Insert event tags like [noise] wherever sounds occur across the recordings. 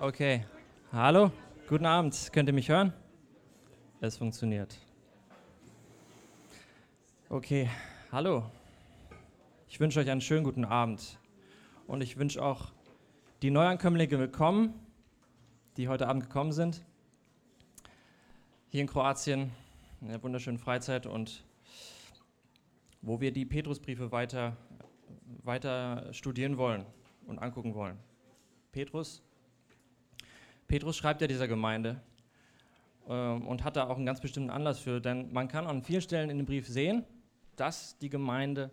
Okay. Hallo, guten Abend. Könnt ihr mich hören? Es funktioniert. Okay, hallo. Ich wünsche euch einen schönen guten Abend. Und ich wünsche auch die Neuankömmlinge willkommen, die heute Abend gekommen sind. Hier in Kroatien, in der wunderschönen Freizeit und wo wir die Petrusbriefe weiter, weiter studieren wollen und angucken wollen. Petrus Petrus schreibt ja dieser Gemeinde ähm, und hat da auch einen ganz bestimmten Anlass für, denn man kann an vielen Stellen in dem Brief sehen, dass die Gemeinde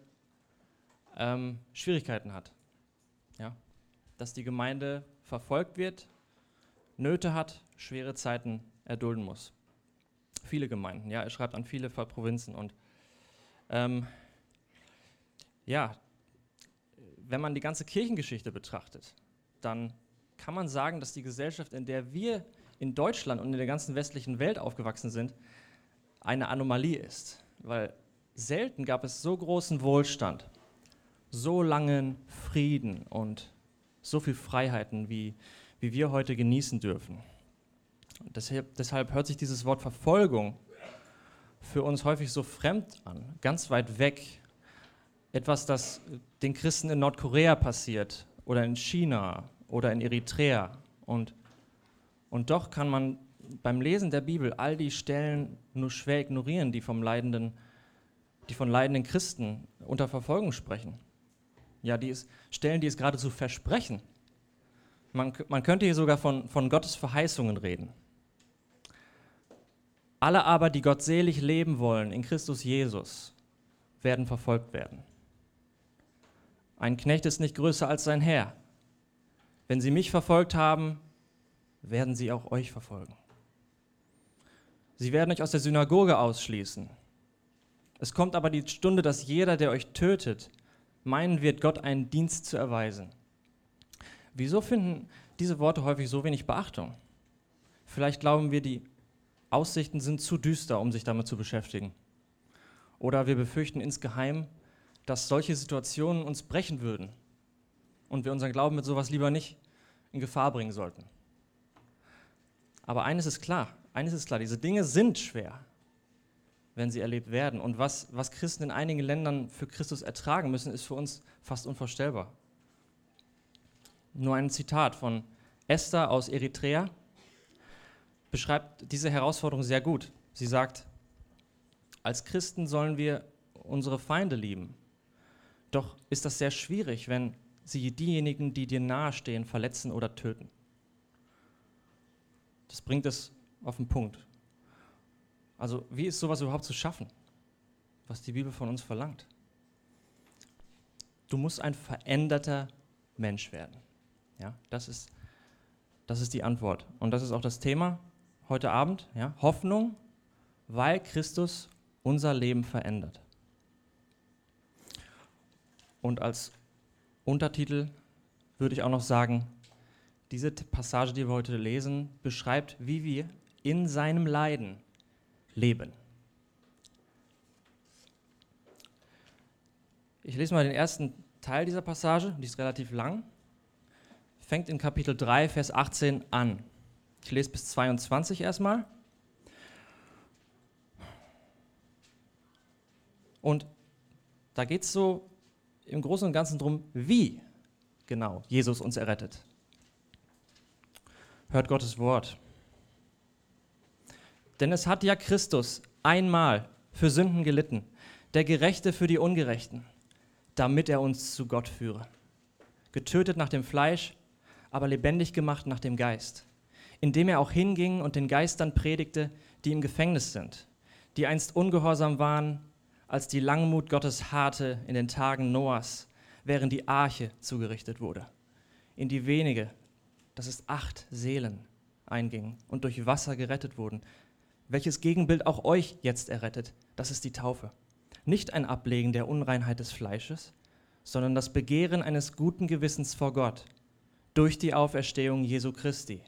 ähm, Schwierigkeiten hat. Ja? Dass die Gemeinde verfolgt wird, Nöte hat, schwere Zeiten erdulden muss. Viele Gemeinden, ja, er schreibt an viele Provinzen und ähm, ja, wenn man die ganze Kirchengeschichte betrachtet, dann kann man sagen, dass die Gesellschaft, in der wir in Deutschland und in der ganzen westlichen Welt aufgewachsen sind, eine Anomalie ist. Weil selten gab es so großen Wohlstand, so langen Frieden und so viel Freiheiten, wie, wie wir heute genießen dürfen. Deshalb, deshalb hört sich dieses Wort Verfolgung für uns häufig so fremd an, ganz weit weg. Etwas, das den Christen in Nordkorea passiert oder in China oder in Eritrea. Und, und doch kann man beim Lesen der Bibel all die Stellen nur schwer ignorieren, die, vom leidenden, die von leidenden Christen unter Verfolgung sprechen. Ja, die ist, Stellen, die es geradezu versprechen. Man, man könnte hier sogar von, von Gottes Verheißungen reden. Alle aber, die gottselig leben wollen in Christus Jesus, werden verfolgt werden. Ein Knecht ist nicht größer als sein Herr. Wenn sie mich verfolgt haben, werden sie auch euch verfolgen. Sie werden euch aus der Synagoge ausschließen. Es kommt aber die Stunde, dass jeder, der euch tötet, meinen wird, Gott einen Dienst zu erweisen. Wieso finden diese Worte häufig so wenig Beachtung? Vielleicht glauben wir, die Aussichten sind zu düster, um sich damit zu beschäftigen. Oder wir befürchten insgeheim, dass solche Situationen uns brechen würden und wir unseren Glauben mit sowas lieber nicht in Gefahr bringen sollten. Aber eines ist klar, eines ist klar, diese Dinge sind schwer, wenn sie erlebt werden. Und was, was Christen in einigen Ländern für Christus ertragen müssen, ist für uns fast unvorstellbar. Nur ein Zitat von Esther aus Eritrea beschreibt diese Herausforderung sehr gut. Sie sagt, als Christen sollen wir unsere Feinde lieben. Doch ist das sehr schwierig, wenn sie diejenigen, die dir nahestehen, verletzen oder töten. Das bringt es auf den Punkt. Also, wie ist sowas überhaupt zu schaffen, was die Bibel von uns verlangt? Du musst ein veränderter Mensch werden. Ja, das ist, das ist die Antwort. Und das ist auch das Thema heute Abend. Ja? Hoffnung, weil Christus unser Leben verändert. Und als Untertitel würde ich auch noch sagen, diese Passage, die wir heute lesen, beschreibt, wie wir in seinem Leiden leben. Ich lese mal den ersten Teil dieser Passage, die ist relativ lang. Fängt in Kapitel 3, Vers 18 an. Ich lese bis 22 erstmal. Und da geht es so im Großen und Ganzen darum, wie genau Jesus uns errettet. Hört Gottes Wort. Denn es hat ja Christus einmal für Sünden gelitten, der Gerechte für die Ungerechten, damit er uns zu Gott führe. Getötet nach dem Fleisch, aber lebendig gemacht nach dem Geist, indem er auch hinging und den Geistern predigte, die im Gefängnis sind, die einst ungehorsam waren, als die Langmut Gottes harte in den Tagen Noahs, während die Arche zugerichtet wurde, in die wenige, das ist acht Seelen, eingingen und durch Wasser gerettet wurden, welches Gegenbild auch euch jetzt errettet, das ist die Taufe. Nicht ein Ablegen der Unreinheit des Fleisches, sondern das Begehren eines guten Gewissens vor Gott durch die Auferstehung Jesu Christi,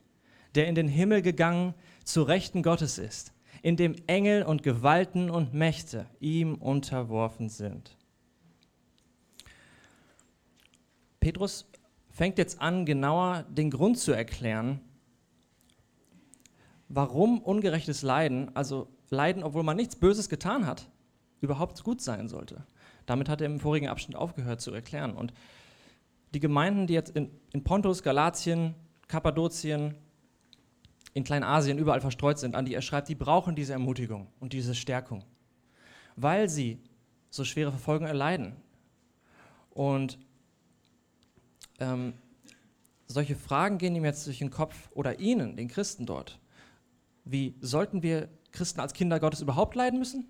der in den Himmel gegangen zu Rechten Gottes ist in dem Engel und Gewalten und Mächte ihm unterworfen sind. Petrus fängt jetzt an, genauer den Grund zu erklären, warum ungerechtes Leiden, also Leiden, obwohl man nichts Böses getan hat, überhaupt gut sein sollte. Damit hat er im vorigen Abschnitt aufgehört zu erklären. Und die Gemeinden, die jetzt in, in Pontus, Galatien, Kappadokien, in Kleinasien überall verstreut sind, an die er schreibt, die brauchen diese Ermutigung und diese Stärkung, weil sie so schwere Verfolgung erleiden. Und ähm, solche Fragen gehen ihm jetzt durch den Kopf oder ihnen, den Christen dort. Wie sollten wir Christen als Kinder Gottes überhaupt leiden müssen?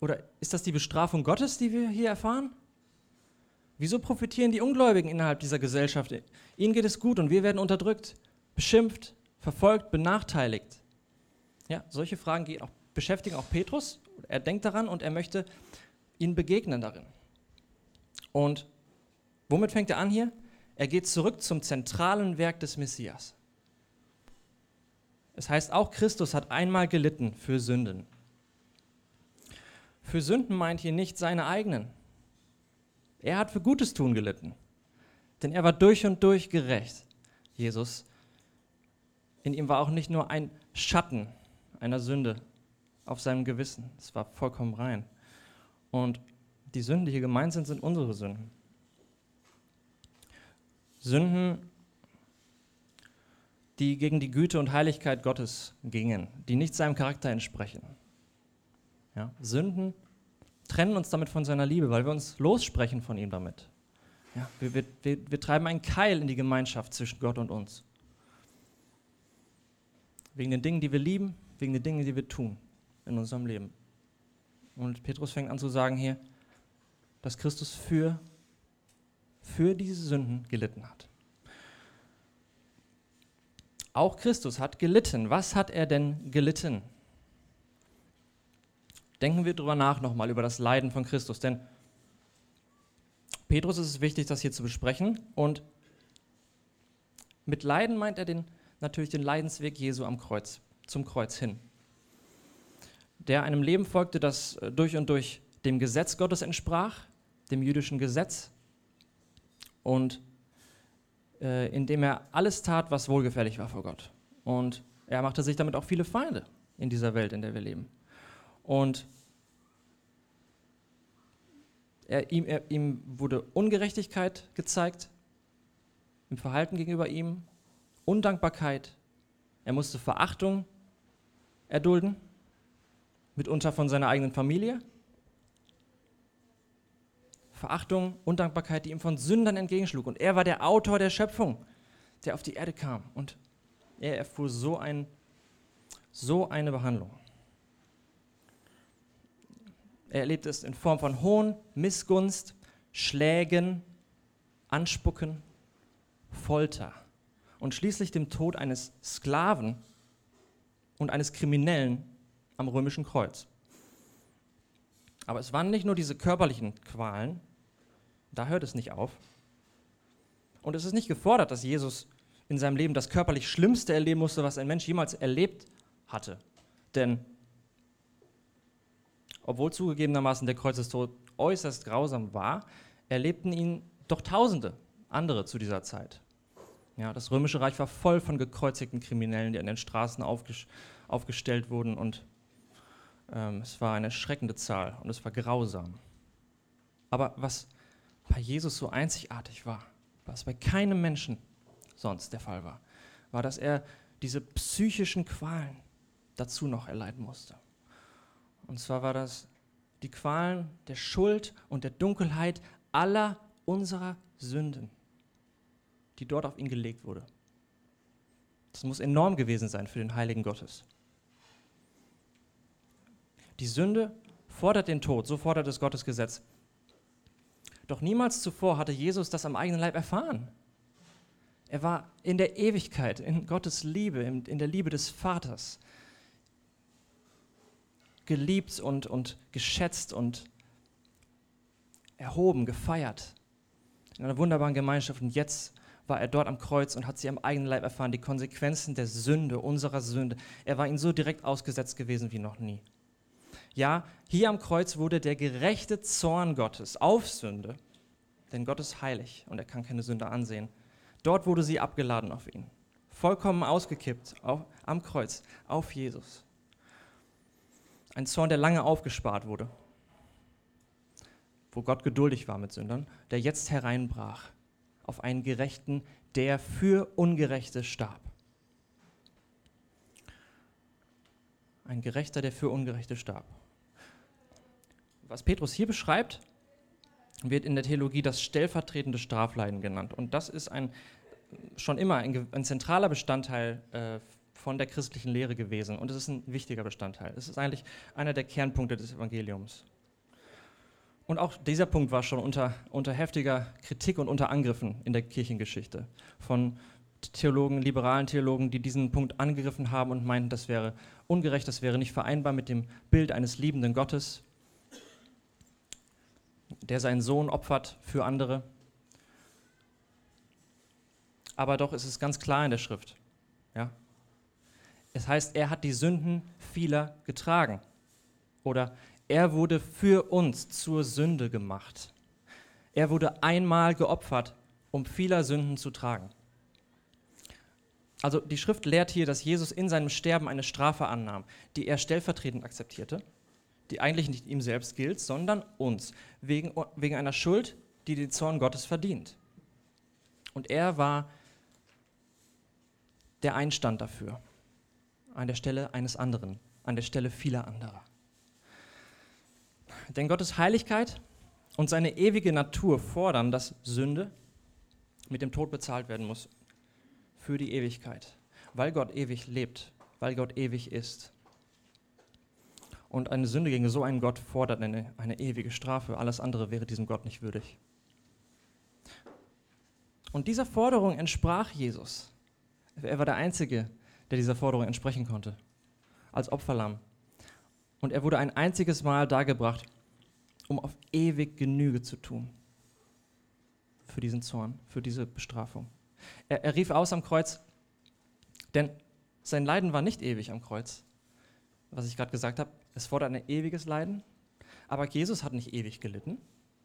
Oder ist das die Bestrafung Gottes, die wir hier erfahren? Wieso profitieren die Ungläubigen innerhalb dieser Gesellschaft? Ihnen geht es gut und wir werden unterdrückt, beschimpft, verfolgt, benachteiligt. Ja, solche Fragen auch, beschäftigen auch Petrus. Er denkt daran und er möchte ihnen begegnen darin. Und womit fängt er an hier? Er geht zurück zum zentralen Werk des Messias. Es heißt, auch Christus hat einmal gelitten für Sünden. Für Sünden meint hier nicht seine eigenen. Er hat für Gutes tun gelitten. Denn er war durch und durch gerecht. Jesus, in ihm war auch nicht nur ein Schatten einer Sünde auf seinem Gewissen. Es war vollkommen rein. Und die Sünden, die hier gemeint sind, sind unsere Sünden. Sünden, die gegen die Güte und Heiligkeit Gottes gingen, die nicht seinem Charakter entsprechen. Ja, Sünden trennen uns damit von seiner Liebe, weil wir uns lossprechen von ihm damit. Ja, wir, wir, wir, wir treiben einen Keil in die Gemeinschaft zwischen Gott und uns. Wegen den Dingen, die wir lieben, wegen den Dingen, die wir tun in unserem Leben. Und Petrus fängt an zu sagen hier, dass Christus für, für diese Sünden gelitten hat. Auch Christus hat gelitten. Was hat er denn gelitten? Denken wir darüber nach nochmal, über das Leiden von Christus. Denn Petrus ist es wichtig, das hier zu besprechen. Und mit Leiden meint er den, natürlich den Leidensweg Jesu am Kreuz, zum Kreuz hin. Der einem Leben folgte, das äh, durch und durch dem Gesetz Gottes entsprach, dem jüdischen Gesetz, und äh, indem er alles tat, was wohlgefällig war vor Gott. Und er machte sich damit auch viele Feinde in dieser Welt, in der wir leben. Und er, ihm, er, ihm wurde Ungerechtigkeit gezeigt im Verhalten gegenüber ihm, Undankbarkeit. Er musste Verachtung erdulden, mitunter von seiner eigenen Familie. Verachtung, Undankbarkeit, die ihm von Sündern entgegenschlug. Und er war der Autor der Schöpfung, der auf die Erde kam. Und er erfuhr so, ein, so eine Behandlung. Er erlebt es in Form von Hohn, Missgunst, Schlägen, Anspucken, Folter und schließlich dem Tod eines Sklaven und eines Kriminellen am römischen Kreuz. Aber es waren nicht nur diese körperlichen Qualen, da hört es nicht auf. Und es ist nicht gefordert, dass Jesus in seinem Leben das körperlich Schlimmste erleben musste, was ein Mensch jemals erlebt hatte. Denn obwohl zugegebenermaßen der Kreuzestod äußerst grausam war, erlebten ihn doch Tausende andere zu dieser Zeit. Ja, das römische Reich war voll von gekreuzigten Kriminellen, die an den Straßen aufges aufgestellt wurden und ähm, es war eine erschreckende Zahl und es war grausam. Aber was bei Jesus so einzigartig war, was bei keinem Menschen sonst der Fall war, war, dass er diese psychischen Qualen dazu noch erleiden musste. Und zwar war das die Qualen der Schuld und der Dunkelheit aller unserer Sünden, die dort auf ihn gelegt wurde. Das muss enorm gewesen sein für den Heiligen Gottes. Die Sünde fordert den Tod, so fordert es Gottes Gesetz. Doch niemals zuvor hatte Jesus das am eigenen Leib erfahren. Er war in der Ewigkeit, in Gottes Liebe, in der Liebe des Vaters geliebt und, und geschätzt und erhoben, gefeiert. In einer wunderbaren Gemeinschaft. Und jetzt war er dort am Kreuz und hat sie am eigenen Leib erfahren, die Konsequenzen der Sünde, unserer Sünde. Er war ihnen so direkt ausgesetzt gewesen wie noch nie. Ja, hier am Kreuz wurde der gerechte Zorn Gottes auf Sünde denn Gott ist heilig und er kann keine Sünde ansehen. Dort wurde sie abgeladen auf ihn, vollkommen ausgekippt auf, am Kreuz auf Jesus. Ein Zorn, der lange aufgespart wurde, wo Gott geduldig war mit Sündern, der jetzt hereinbrach auf einen Gerechten, der für Ungerechte starb. Ein Gerechter, der für Ungerechte starb. Was Petrus hier beschreibt, wird in der Theologie das stellvertretende Strafleiden genannt. Und das ist ein, schon immer ein, ein zentraler Bestandteil äh, von der christlichen Lehre gewesen. Und es ist ein wichtiger Bestandteil. Es ist eigentlich einer der Kernpunkte des Evangeliums. Und auch dieser Punkt war schon unter, unter heftiger Kritik und unter Angriffen in der Kirchengeschichte von Theologen, liberalen Theologen, die diesen Punkt angegriffen haben und meinten, das wäre ungerecht, das wäre nicht vereinbar mit dem Bild eines liebenden Gottes, der seinen Sohn opfert für andere. Aber doch ist es ganz klar in der Schrift. Ja? Es heißt, er hat die Sünden vieler getragen. Oder er wurde für uns zur Sünde gemacht. Er wurde einmal geopfert, um vieler Sünden zu tragen. Also die Schrift lehrt hier, dass Jesus in seinem Sterben eine Strafe annahm, die er stellvertretend akzeptierte, die eigentlich nicht ihm selbst gilt, sondern uns, wegen, wegen einer Schuld, die den Zorn Gottes verdient. Und er war der Einstand dafür, an der Stelle eines anderen, an der Stelle vieler anderer. Denn Gottes Heiligkeit und seine ewige Natur fordern, dass Sünde mit dem Tod bezahlt werden muss für die Ewigkeit, weil Gott ewig lebt, weil Gott ewig ist. Und eine Sünde gegen so einen Gott fordert eine, eine ewige Strafe. Alles andere wäre diesem Gott nicht würdig. Und dieser Forderung entsprach Jesus. Er war der Einzige, der dieser Forderung entsprechen konnte, als Opferlamm. Und er wurde ein einziges Mal dargebracht, um auf ewig Genüge zu tun für diesen Zorn, für diese Bestrafung. Er, er rief aus am Kreuz, denn sein Leiden war nicht ewig am Kreuz, was ich gerade gesagt habe. Es fordert ein ewiges Leiden, aber Jesus hat nicht ewig gelitten.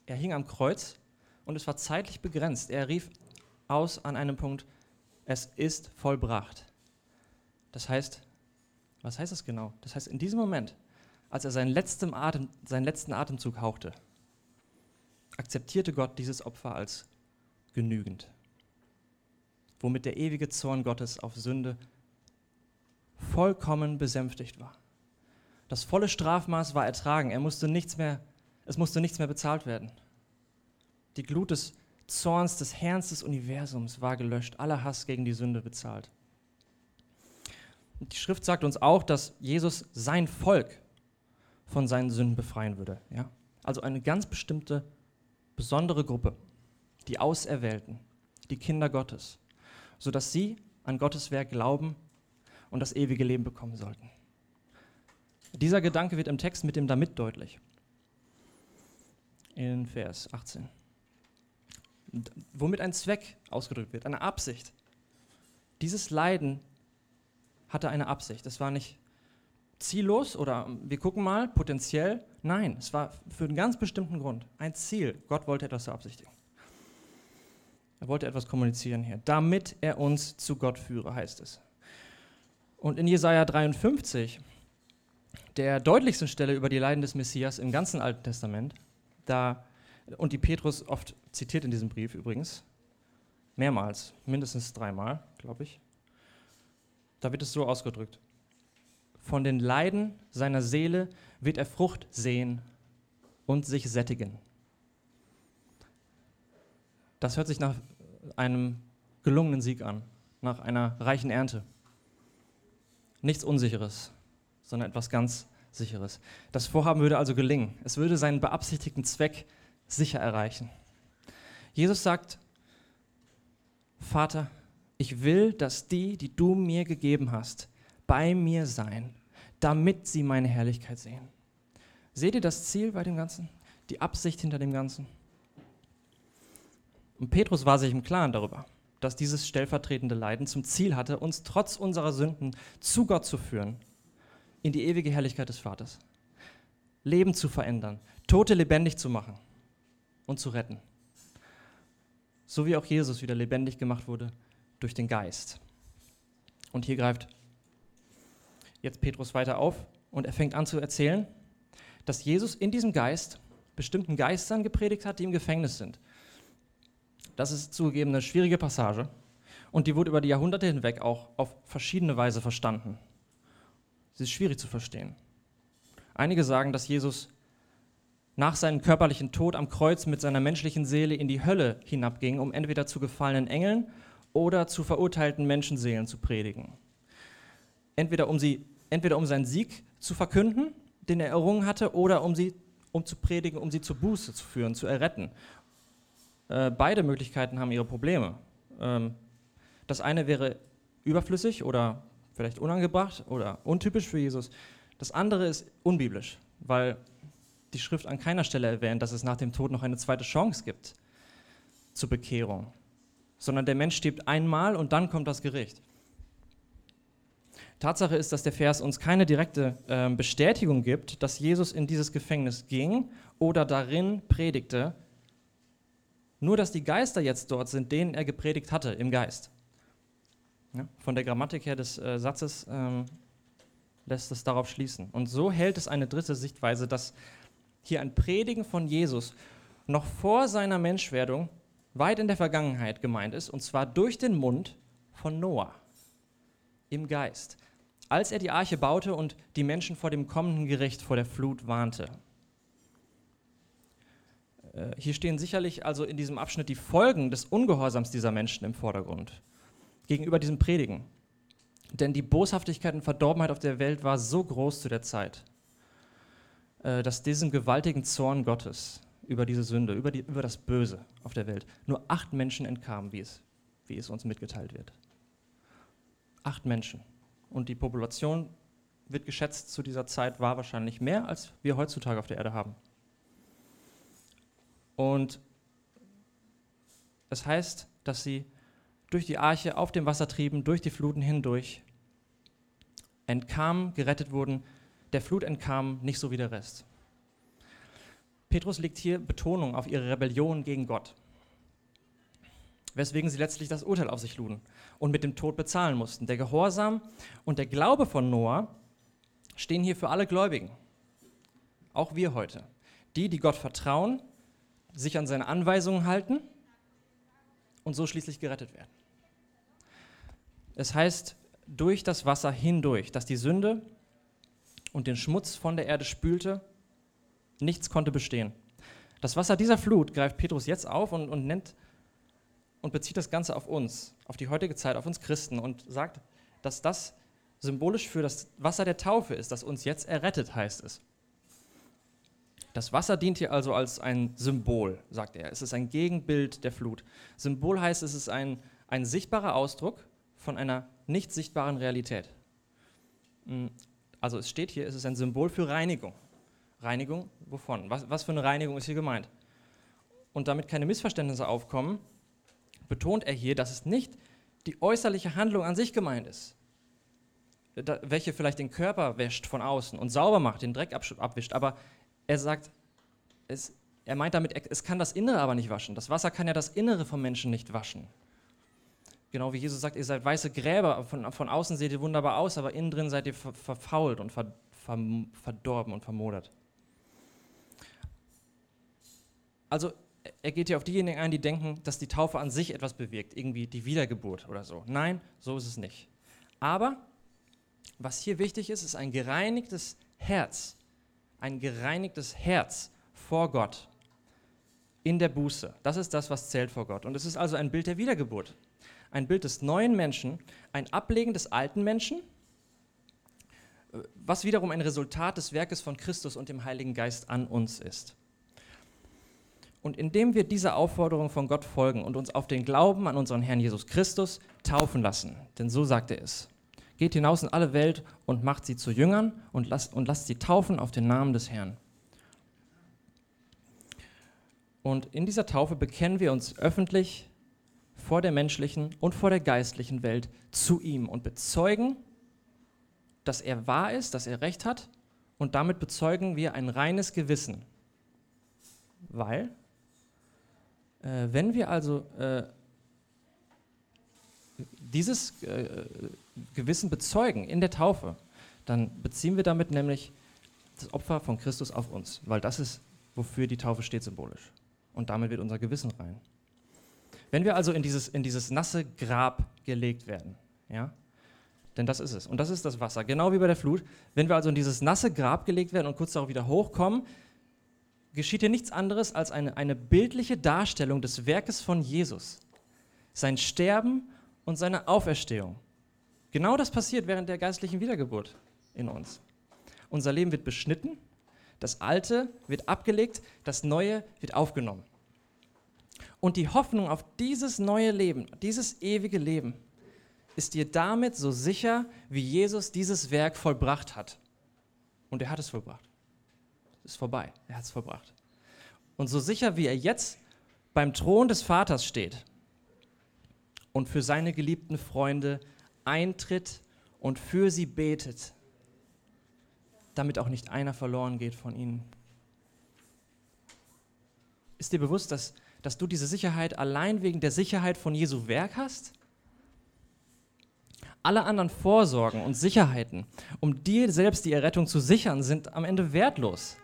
Er hing am Kreuz und es war zeitlich begrenzt. Er rief aus an einem Punkt, es ist vollbracht. Das heißt, was heißt das genau? Das heißt, in diesem Moment als er seinen letzten, Atem, seinen letzten Atemzug hauchte, akzeptierte Gott dieses Opfer als genügend, womit der ewige Zorn Gottes auf Sünde vollkommen besänftigt war. Das volle Strafmaß war ertragen, er musste nichts mehr, es musste nichts mehr bezahlt werden. Die Glut des Zorns des Herrn des Universums war gelöscht, aller Hass gegen die Sünde bezahlt. Und die Schrift sagt uns auch, dass Jesus sein Volk von seinen Sünden befreien würde. Ja? Also eine ganz bestimmte, besondere Gruppe, die Auserwählten, die Kinder Gottes, sodass sie an Gottes Werk glauben und das ewige Leben bekommen sollten. Dieser Gedanke wird im Text mit dem damit deutlich. In Vers 18. Womit ein Zweck ausgedrückt wird, eine Absicht. Dieses Leiden hatte eine Absicht. Es war nicht ziellos oder wir gucken mal, potenziell. Nein, es war für einen ganz bestimmten Grund. Ein Ziel. Gott wollte etwas beabsichtigen. Er wollte etwas kommunizieren hier, damit er uns zu Gott führe, heißt es. Und in Jesaja 53, der deutlichsten Stelle über die Leiden des Messias im ganzen Alten Testament, da, und die Petrus oft zitiert in diesem Brief übrigens, mehrmals, mindestens dreimal, glaube ich, da wird es so ausgedrückt von den Leiden seiner Seele wird er Frucht sehen und sich sättigen. Das hört sich nach einem gelungenen Sieg an, nach einer reichen Ernte. Nichts Unsicheres, sondern etwas ganz Sicheres. Das Vorhaben würde also gelingen. Es würde seinen beabsichtigten Zweck sicher erreichen. Jesus sagt, Vater, ich will, dass die, die du mir gegeben hast, bei mir sein, damit sie meine Herrlichkeit sehen. Seht ihr das Ziel bei dem Ganzen? Die Absicht hinter dem Ganzen? Und Petrus war sich im Klaren darüber, dass dieses stellvertretende Leiden zum Ziel hatte, uns trotz unserer Sünden zu Gott zu führen, in die ewige Herrlichkeit des Vaters. Leben zu verändern, Tote lebendig zu machen und zu retten. so wie auch Jesus wieder lebendig gemacht wurde durch den Geist. Und hier greift jetzt Petrus weiter auf und er fängt an zu erzählen, dass Jesus in diesem Geist bestimmten Geistern gepredigt hat, die im Gefängnis sind. Das ist zugegeben eine schwierige Passage und die wurde über die Jahrhunderte hinweg auch auf verschiedene Weise verstanden. Sie ist schwierig zu verstehen. Einige sagen, dass Jesus nach seinem körperlichen Tod am Kreuz mit seiner menschlichen Seele in die Hölle hinabging, um entweder zu gefallenen Engeln oder zu verurteilten Menschenseelen zu predigen. Entweder um, sie, entweder um seinen Sieg zu verkünden, den er errungen hatte, oder um sie um zu predigen, um sie zur Buße zu führen, zu erretten. Äh, beide Möglichkeiten haben ihre Probleme. Ähm, das eine wäre überflüssig oder vielleicht unangebracht oder untypisch für Jesus. Das andere ist unbiblisch, weil die Schrift an keiner Stelle erwähnt, dass es nach dem Tod noch eine zweite Chance gibt zur Bekehrung, sondern der Mensch stirbt einmal und dann kommt das Gericht. Tatsache ist, dass der Vers uns keine direkte äh, Bestätigung gibt, dass Jesus in dieses Gefängnis ging oder darin predigte, nur dass die Geister jetzt dort sind, denen er gepredigt hatte im Geist. Ja, von der Grammatik her des äh, Satzes ähm, lässt es darauf schließen. Und so hält es eine dritte Sichtweise, dass hier ein Predigen von Jesus noch vor seiner Menschwerdung weit in der Vergangenheit gemeint ist, und zwar durch den Mund von Noah im Geist, als er die Arche baute und die Menschen vor dem kommenden Gericht, vor der Flut warnte. Äh, hier stehen sicherlich also in diesem Abschnitt die Folgen des Ungehorsams dieser Menschen im Vordergrund gegenüber diesem Predigen. Denn die Boshaftigkeit und Verdorbenheit auf der Welt war so groß zu der Zeit. Äh, dass diesem gewaltigen Zorn Gottes über diese Sünde, über, die, über das Böse auf der Welt, nur acht Menschen entkamen, wie es, wie es uns mitgeteilt wird. Acht Menschen. Und die Population wird geschätzt zu dieser Zeit war wahrscheinlich mehr, als wir heutzutage auf der Erde haben. Und es heißt, dass sie durch die Arche auf dem Wasser trieben, durch die Fluten hindurch, entkamen, gerettet wurden, der Flut entkamen, nicht so wie der Rest. Petrus legt hier Betonung auf ihre Rebellion gegen Gott, weswegen sie letztlich das Urteil auf sich luden und mit dem Tod bezahlen mussten. Der Gehorsam und der Glaube von Noah stehen hier für alle Gläubigen, auch wir heute. Die, die Gott vertrauen, sich an seine Anweisungen halten und so schließlich gerettet werden. Es heißt, durch das Wasser hindurch, dass die Sünde und den Schmutz von der Erde spülte, nichts konnte bestehen. Das Wasser dieser Flut greift Petrus jetzt auf und, und nennt und bezieht das Ganze auf uns, auf die heutige Zeit, auf uns Christen und sagt, dass das symbolisch für das Wasser der Taufe ist, das uns jetzt errettet, heißt es. Das Wasser dient hier also als ein Symbol, sagt er. Es ist ein Gegenbild der Flut. Symbol heißt, es ist ein, ein sichtbarer Ausdruck von einer nicht sichtbaren Realität. Hm, also es steht hier, es ist ein Symbol für Reinigung. Reinigung wovon? Was, was für eine Reinigung ist hier gemeint? Und damit keine Missverständnisse aufkommen, betont er hier, dass es nicht die äußerliche Handlung an sich gemeint ist, welche vielleicht den Körper wäscht von außen und sauber macht, den Dreck abwischt, aber er sagt, es, er meint damit, es kann das Innere aber nicht waschen. Das Wasser kann ja das Innere vom Menschen nicht waschen. Genau wie Jesus sagt, ihr seid weiße Gräber, von, von außen seht ihr wunderbar aus, aber innen drin seid ihr ver, verfault und ver, ver, verdorben und vermodert. Also er geht hier auf diejenigen ein, die denken, dass die Taufe an sich etwas bewirkt, irgendwie die Wiedergeburt oder so. Nein, so ist es nicht. Aber was hier wichtig ist, ist ein gereinigtes Herz. Ein gereinigtes Herz vor Gott in der Buße. Das ist das, was zählt vor Gott. Und es ist also ein Bild der Wiedergeburt ein Bild des neuen Menschen, ein Ablegen des alten Menschen, was wiederum ein Resultat des Werkes von Christus und dem Heiligen Geist an uns ist. Und indem wir dieser Aufforderung von Gott folgen und uns auf den Glauben an unseren Herrn Jesus Christus taufen lassen, denn so sagt er es, geht hinaus in alle Welt und macht sie zu Jüngern und lasst, und lasst sie taufen auf den Namen des Herrn. Und in dieser Taufe bekennen wir uns öffentlich vor der menschlichen und vor der geistlichen Welt zu ihm und bezeugen, dass er wahr ist, dass er recht hat. Und damit bezeugen wir ein reines Gewissen, weil Äh, wenn wir also äh, dieses äh, Gewissen bezeugen in der Taufe, dann beziehen wir damit nämlich das Opfer von Christus auf uns, weil das ist, wofür die Taufe steht symbolisch. Und damit wird unser Gewissen rein. Wenn wir also in dieses, in dieses nasse Grab gelegt werden, ja, denn das ist es. Und das ist das Wasser, genau wie bei der Flut. Wenn wir also in dieses nasse Grab gelegt werden und kurz darauf wieder hochkommen, geschieht hier nichts anderes als eine, eine bildliche Darstellung des Werkes von Jesus. Sein Sterben und seine Auferstehung. Genau das passiert während der geistlichen Wiedergeburt in uns. Unser Leben wird beschnitten, das Alte wird abgelegt, das Neue wird aufgenommen. Und die Hoffnung auf dieses neue Leben, dieses ewige Leben, ist dir damit so sicher, wie Jesus dieses Werk vollbracht hat. Und er hat es vollbracht. Ist vorbei. Er hat es vollbracht. Und so sicher, wie er jetzt beim Thron des Vaters steht und für seine geliebten Freunde eintritt und für sie betet, damit auch nicht einer verloren geht von ihnen. Ist dir bewusst, dass, dass du diese Sicherheit allein wegen der Sicherheit von Jesu Werk hast? Alle anderen Vorsorgen und Sicherheiten, um dir selbst die Errettung zu sichern, sind am Ende wertlos,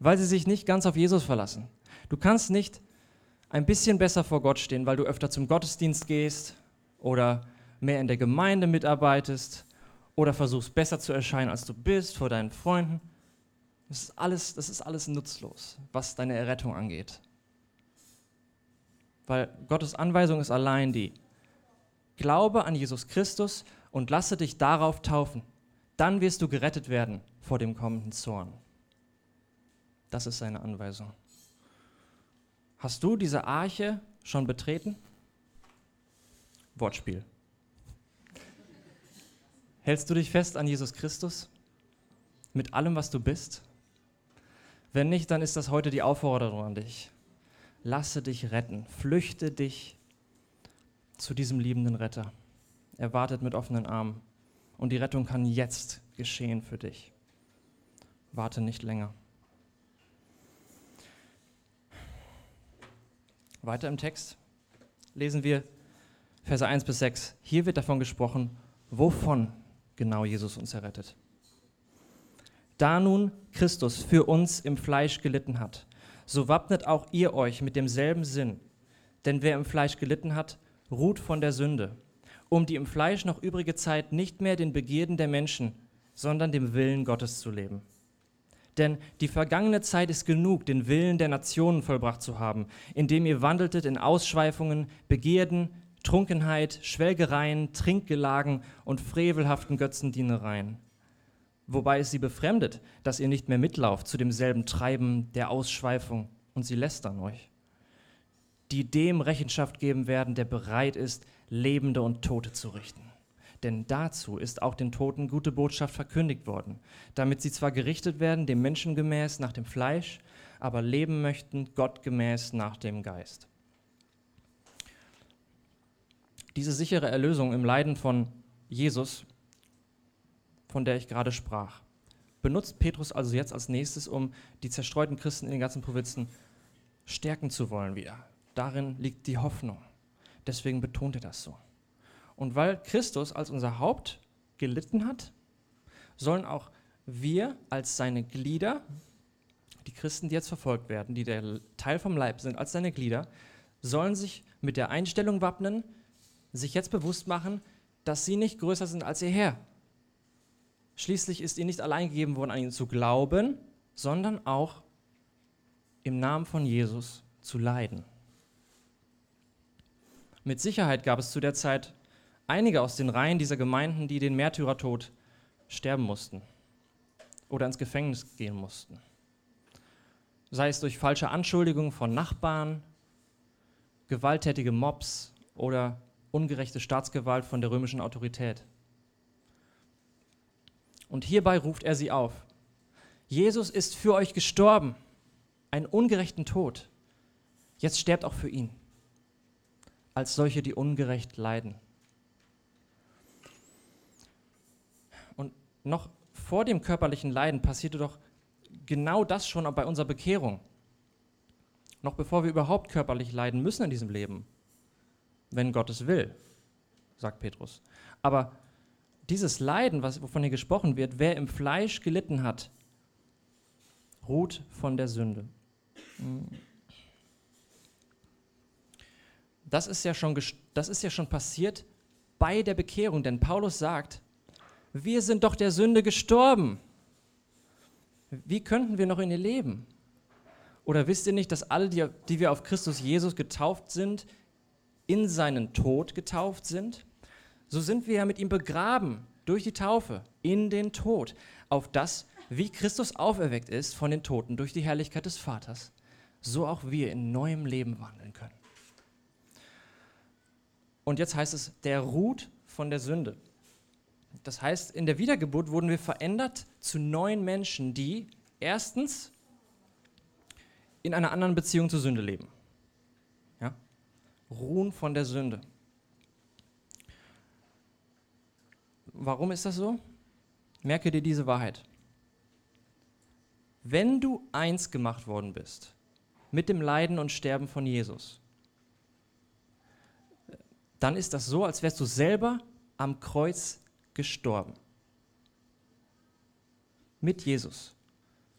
weil sie sich nicht ganz auf Jesus verlassen. Du kannst nicht ein bisschen besser vor Gott stehen, weil du öfter zum Gottesdienst gehst oder mehr in der Gemeinde mitarbeitest oder versuchst besser zu erscheinen, als du bist vor deinen Freunden. Das ist alles, das ist alles nutzlos, was deine Errettung angeht. Weil Gottes Anweisung ist allein die, glaube an Jesus Christus und lasse dich darauf taufen. Dann wirst du gerettet werden vor dem kommenden Zorn. Das ist seine Anweisung. Hast du diese Arche schon betreten? Wortspiel. Hältst du dich fest an Jesus Christus mit allem, was du bist? Wenn nicht, dann ist das heute die Aufforderung an dich. Lasse dich retten, flüchte dich zu diesem liebenden Retter. Er wartet mit offenen Armen. Und die Rettung kann jetzt geschehen für dich. Warte nicht länger. Weiter im Text lesen wir Verse 1 bis 6. Hier wird davon gesprochen, wovon genau Jesus uns errettet. Da nun Christus für uns im Fleisch gelitten hat, so wappnet auch ihr euch mit demselben Sinn. Denn wer im Fleisch gelitten hat, ruht von der Sünde um die im Fleisch noch übrige Zeit nicht mehr den Begierden der Menschen, sondern dem Willen Gottes zu leben. Denn die vergangene Zeit ist genug, den Willen der Nationen vollbracht zu haben, indem ihr wandeltet in Ausschweifungen, Begierden, Trunkenheit, Schwelgereien, Trinkgelagen und frevelhaften Götzendienereien. Wobei es sie befremdet, dass ihr nicht mehr mitlauft zu demselben Treiben der Ausschweifung und sie lästern euch, die dem Rechenschaft geben werden, der bereit ist, Lebende und Tote zu richten. Denn dazu ist auch den Toten gute Botschaft verkündigt worden, damit sie zwar gerichtet werden, dem Menschen gemäß nach dem Fleisch, aber leben möchten, Gott gemäß nach dem Geist. Diese sichere Erlösung im Leiden von Jesus, von der ich gerade sprach, benutzt Petrus also jetzt als nächstes, um die zerstreuten Christen in den ganzen Provinzen stärken zu wollen wieder. Darin liegt die Hoffnung. Deswegen betont er das so. Und weil Christus als unser Haupt gelitten hat, sollen auch wir als seine Glieder, die Christen, die jetzt verfolgt werden, die der Teil vom Leib sind, als seine Glieder, sollen sich mit der Einstellung wappnen, sich jetzt bewusst machen, dass sie nicht größer sind als ihr Herr. Schließlich ist ihnen nicht allein gegeben worden, an ihn zu glauben, sondern auch im Namen von Jesus zu leiden. Mit Sicherheit gab es zu der Zeit einige aus den Reihen dieser Gemeinden, die den Märtyrertod sterben mussten oder ins Gefängnis gehen mussten. Sei es durch falsche Anschuldigungen von Nachbarn, gewalttätige Mobs oder ungerechte Staatsgewalt von der römischen Autorität. Und hierbei ruft er sie auf. Jesus ist für euch gestorben, einen ungerechten Tod. Jetzt sterbt auch für ihn als solche, die ungerecht leiden. Und noch vor dem körperlichen Leiden passierte doch genau das schon bei unserer Bekehrung. noch bevor wir überhaupt körperlich leiden müssen in diesem Leben, wenn Gott es will, sagt Petrus. Aber dieses Leiden, was, wovon hier gesprochen wird, wer im Fleisch gelitten hat, ruht von der Sünde. Das ist ja schon, das ist ja schon passiert bei der Bekehrung, denn Paulus sagt, wir sind doch der Sünde gestorben. Wie könnten wir noch in ihr leben? Oder wisst ihr nicht, dass alle, die, die wir auf Christus Jesus getauft sind, in seinen Tod getauft sind? So sind wir ja mit ihm begraben durch die Taufe in den Tod, auf das, wie Christus auferweckt ist von den Toten durch die Herrlichkeit des Vaters, so auch wir in neuem Leben wandeln können. Und jetzt heißt es, der ruht von der Sünde. Das heißt, in der Wiedergeburt wurden wir verändert zu neuen Menschen, die erstens in einer anderen Beziehung zur Sünde leben. Ja? Ruhen von der Sünde. Warum ist das so? Merke dir diese Wahrheit. Wenn du eins gemacht worden bist mit dem Leiden und Sterben von Jesus, dann ist das so, als wärst du selber am Kreuz gestorben. Mit Jesus.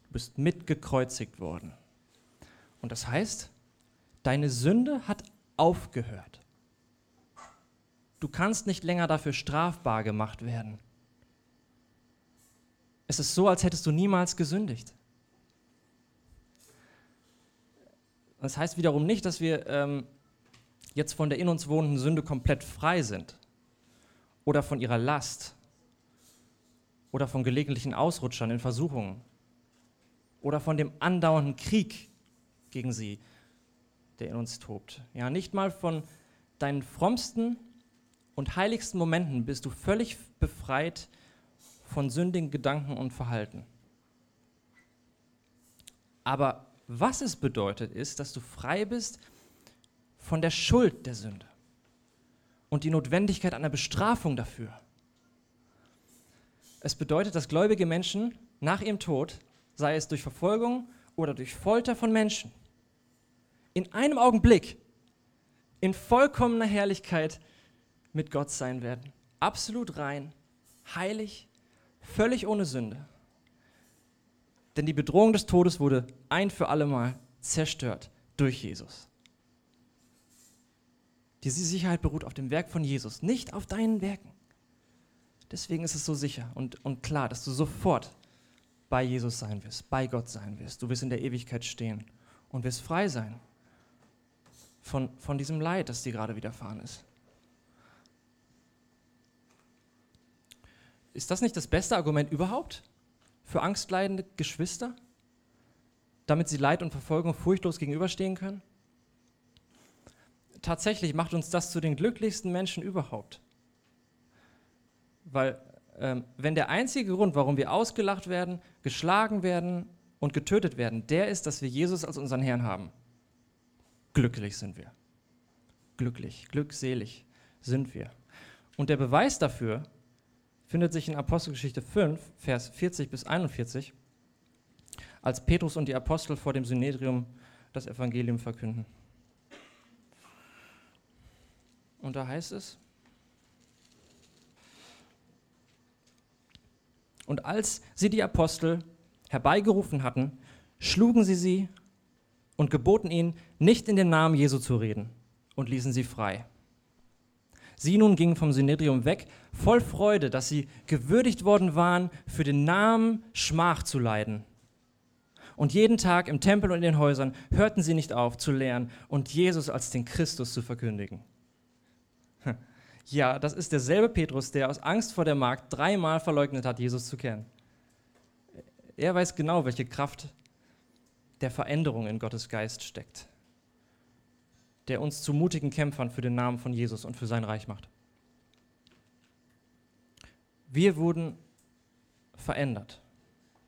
Du bist mitgekreuzigt worden. Und das heißt, deine Sünde hat aufgehört. Du kannst nicht länger dafür strafbar gemacht werden. Es ist so, als hättest du niemals gesündigt. Das heißt wiederum nicht, dass wir ähm, jetzt von der in uns wohnenden Sünde komplett frei sind oder von ihrer Last oder von gelegentlichen Ausrutschern in Versuchungen oder von dem andauernden Krieg gegen sie, der in uns tobt. Ja, nicht mal von deinen frommsten und heiligsten Momenten bist du völlig befreit von sündigen Gedanken und Verhalten. Aber was es bedeutet, ist, dass du frei bist von der Schuld der Sünde und die Notwendigkeit einer Bestrafung dafür. Es bedeutet, dass gläubige Menschen nach ihrem Tod, sei es durch Verfolgung oder durch Folter von Menschen, in einem Augenblick in vollkommener Herrlichkeit mit Gott sein werden. Absolut rein, heilig, völlig ohne Sünde. Denn die Bedrohung des Todes wurde ein für allemal zerstört durch Jesus. Diese Sicherheit beruht auf dem Werk von Jesus, nicht auf deinen Werken. Deswegen ist es so sicher und, und klar, dass du sofort bei Jesus sein wirst, bei Gott sein wirst. Du wirst in der Ewigkeit stehen und wirst frei sein von, von diesem Leid, das dir gerade widerfahren ist. Ist das nicht das beste Argument überhaupt für angstleidende Geschwister, damit sie Leid und Verfolgung furchtlos gegenüberstehen können? Tatsächlich macht uns das zu den glücklichsten Menschen überhaupt. Weil ähm, wenn der einzige Grund, warum wir ausgelacht werden, geschlagen werden und getötet werden, der ist, dass wir Jesus als unseren Herrn haben, glücklich sind wir. Glücklich, glückselig sind wir. Und der Beweis dafür findet sich in Apostelgeschichte 5, Vers 40 bis 41, als Petrus und die Apostel vor dem Synedrium das Evangelium verkünden. Und da heißt es, und als sie die Apostel herbeigerufen hatten, schlugen sie sie und geboten ihnen, nicht in dem Namen Jesu zu reden und ließen sie frei. Sie nun gingen vom Synedrium weg, voll Freude, dass sie gewürdigt worden waren, für den Namen Schmach zu leiden. Und jeden Tag im Tempel und in den Häusern hörten sie nicht auf zu lehren und Jesus als den Christus zu verkündigen. Ja, das ist derselbe Petrus, der aus Angst vor der Magd dreimal verleugnet hat, Jesus zu kennen. Er weiß genau, welche Kraft der Veränderung in Gottes Geist steckt, der uns zu mutigen Kämpfern für den Namen von Jesus und für sein Reich macht. Wir wurden verändert.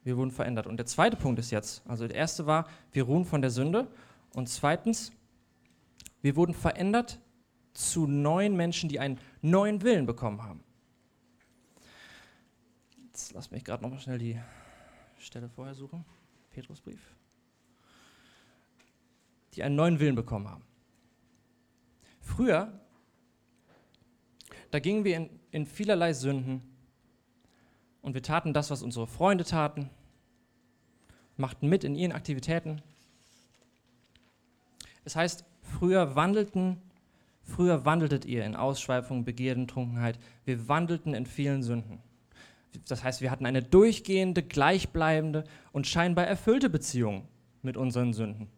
Wir wurden verändert. Und der zweite Punkt ist jetzt, also der erste war, wir ruhen von der Sünde. Und zweitens, wir wurden verändert zu neuen Menschen, die einen neuen Willen bekommen haben. Jetzt lass mich gerade noch mal schnell die Stelle vorher suchen. Petrusbrief. die einen neuen Willen bekommen haben. Früher, da gingen wir in, in vielerlei Sünden und wir taten das, was unsere Freunde taten, machten mit in ihren Aktivitäten. Es heißt, früher wandelten, früher wandeltet ihr in Ausschweifung, Begierden, Trunkenheit. Wir wandelten in vielen Sünden. Das heißt, wir hatten eine durchgehende, gleichbleibende und scheinbar erfüllte Beziehung mit unseren Sünden.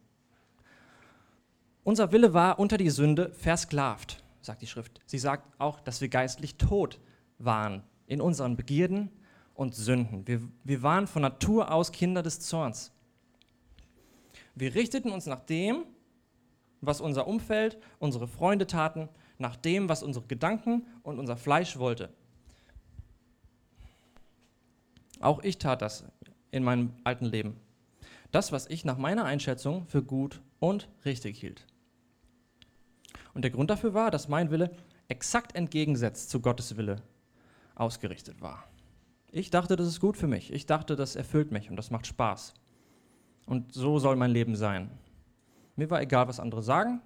Unser Wille war unter die Sünde versklavt, sagt die Schrift. Sie sagt auch, dass wir geistlich tot waren in unseren Begierden und Sünden. Wir, wir waren von Natur aus Kinder des Zorns. Wir richteten uns nach dem, was unser Umfeld, unsere Freunde taten, nach dem, was unsere Gedanken und unser Fleisch wollte. Auch ich tat das in meinem alten Leben. Das, was ich nach meiner Einschätzung für gut und richtig hielt. Und der Grund dafür war, dass mein Wille exakt entgegensetzt zu Gottes Wille ausgerichtet war. Ich dachte, das ist gut für mich. Ich dachte, das erfüllt mich und das macht Spaß. Und so soll mein Leben sein. Mir war egal, was andere sagen.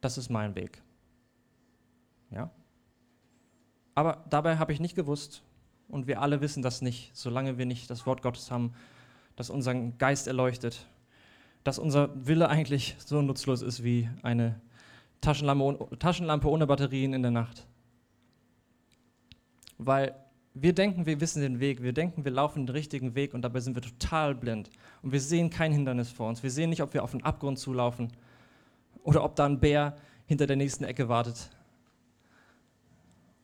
Das ist mein Weg. Ja? Aber dabei habe ich nicht gewusst, und wir alle wissen das nicht, solange wir nicht das Wort Gottes haben, das unseren Geist erleuchtet, dass unser Wille eigentlich so nutzlos ist wie eine Taschenlampe, Taschenlampe ohne Batterien in der Nacht. Weil wir denken, wir wissen den Weg, wir denken, wir laufen den richtigen Weg und dabei sind wir total blind. Und wir sehen kein Hindernis vor uns. Wir sehen nicht, ob wir auf einen Abgrund zulaufen oder ob da ein Bär hinter der nächsten Ecke wartet.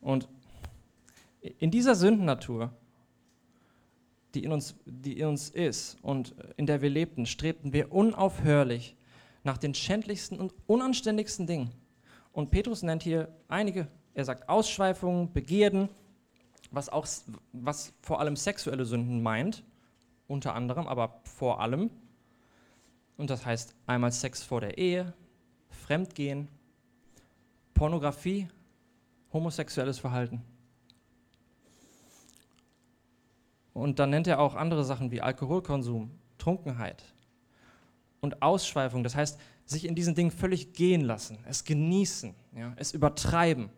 Und in dieser Sündennatur, die in uns, die in uns ist und in der wir lebten, strebten wir unaufhörlich nach den schändlichsten und unanständigsten Dingen. Und Petrus nennt hier einige, er sagt Ausschweifungen, Begierden, was, auch, was vor allem sexuelle Sünden meint, unter anderem, aber vor allem. Und das heißt einmal Sex vor der Ehe, Fremdgehen, Pornografie, homosexuelles Verhalten. Und dann nennt er auch andere Sachen wie Alkoholkonsum, Trunkenheit und Ausschweifung. Das heißt, sich in diesen Dingen völlig gehen lassen, es genießen, ja, es übertreiben.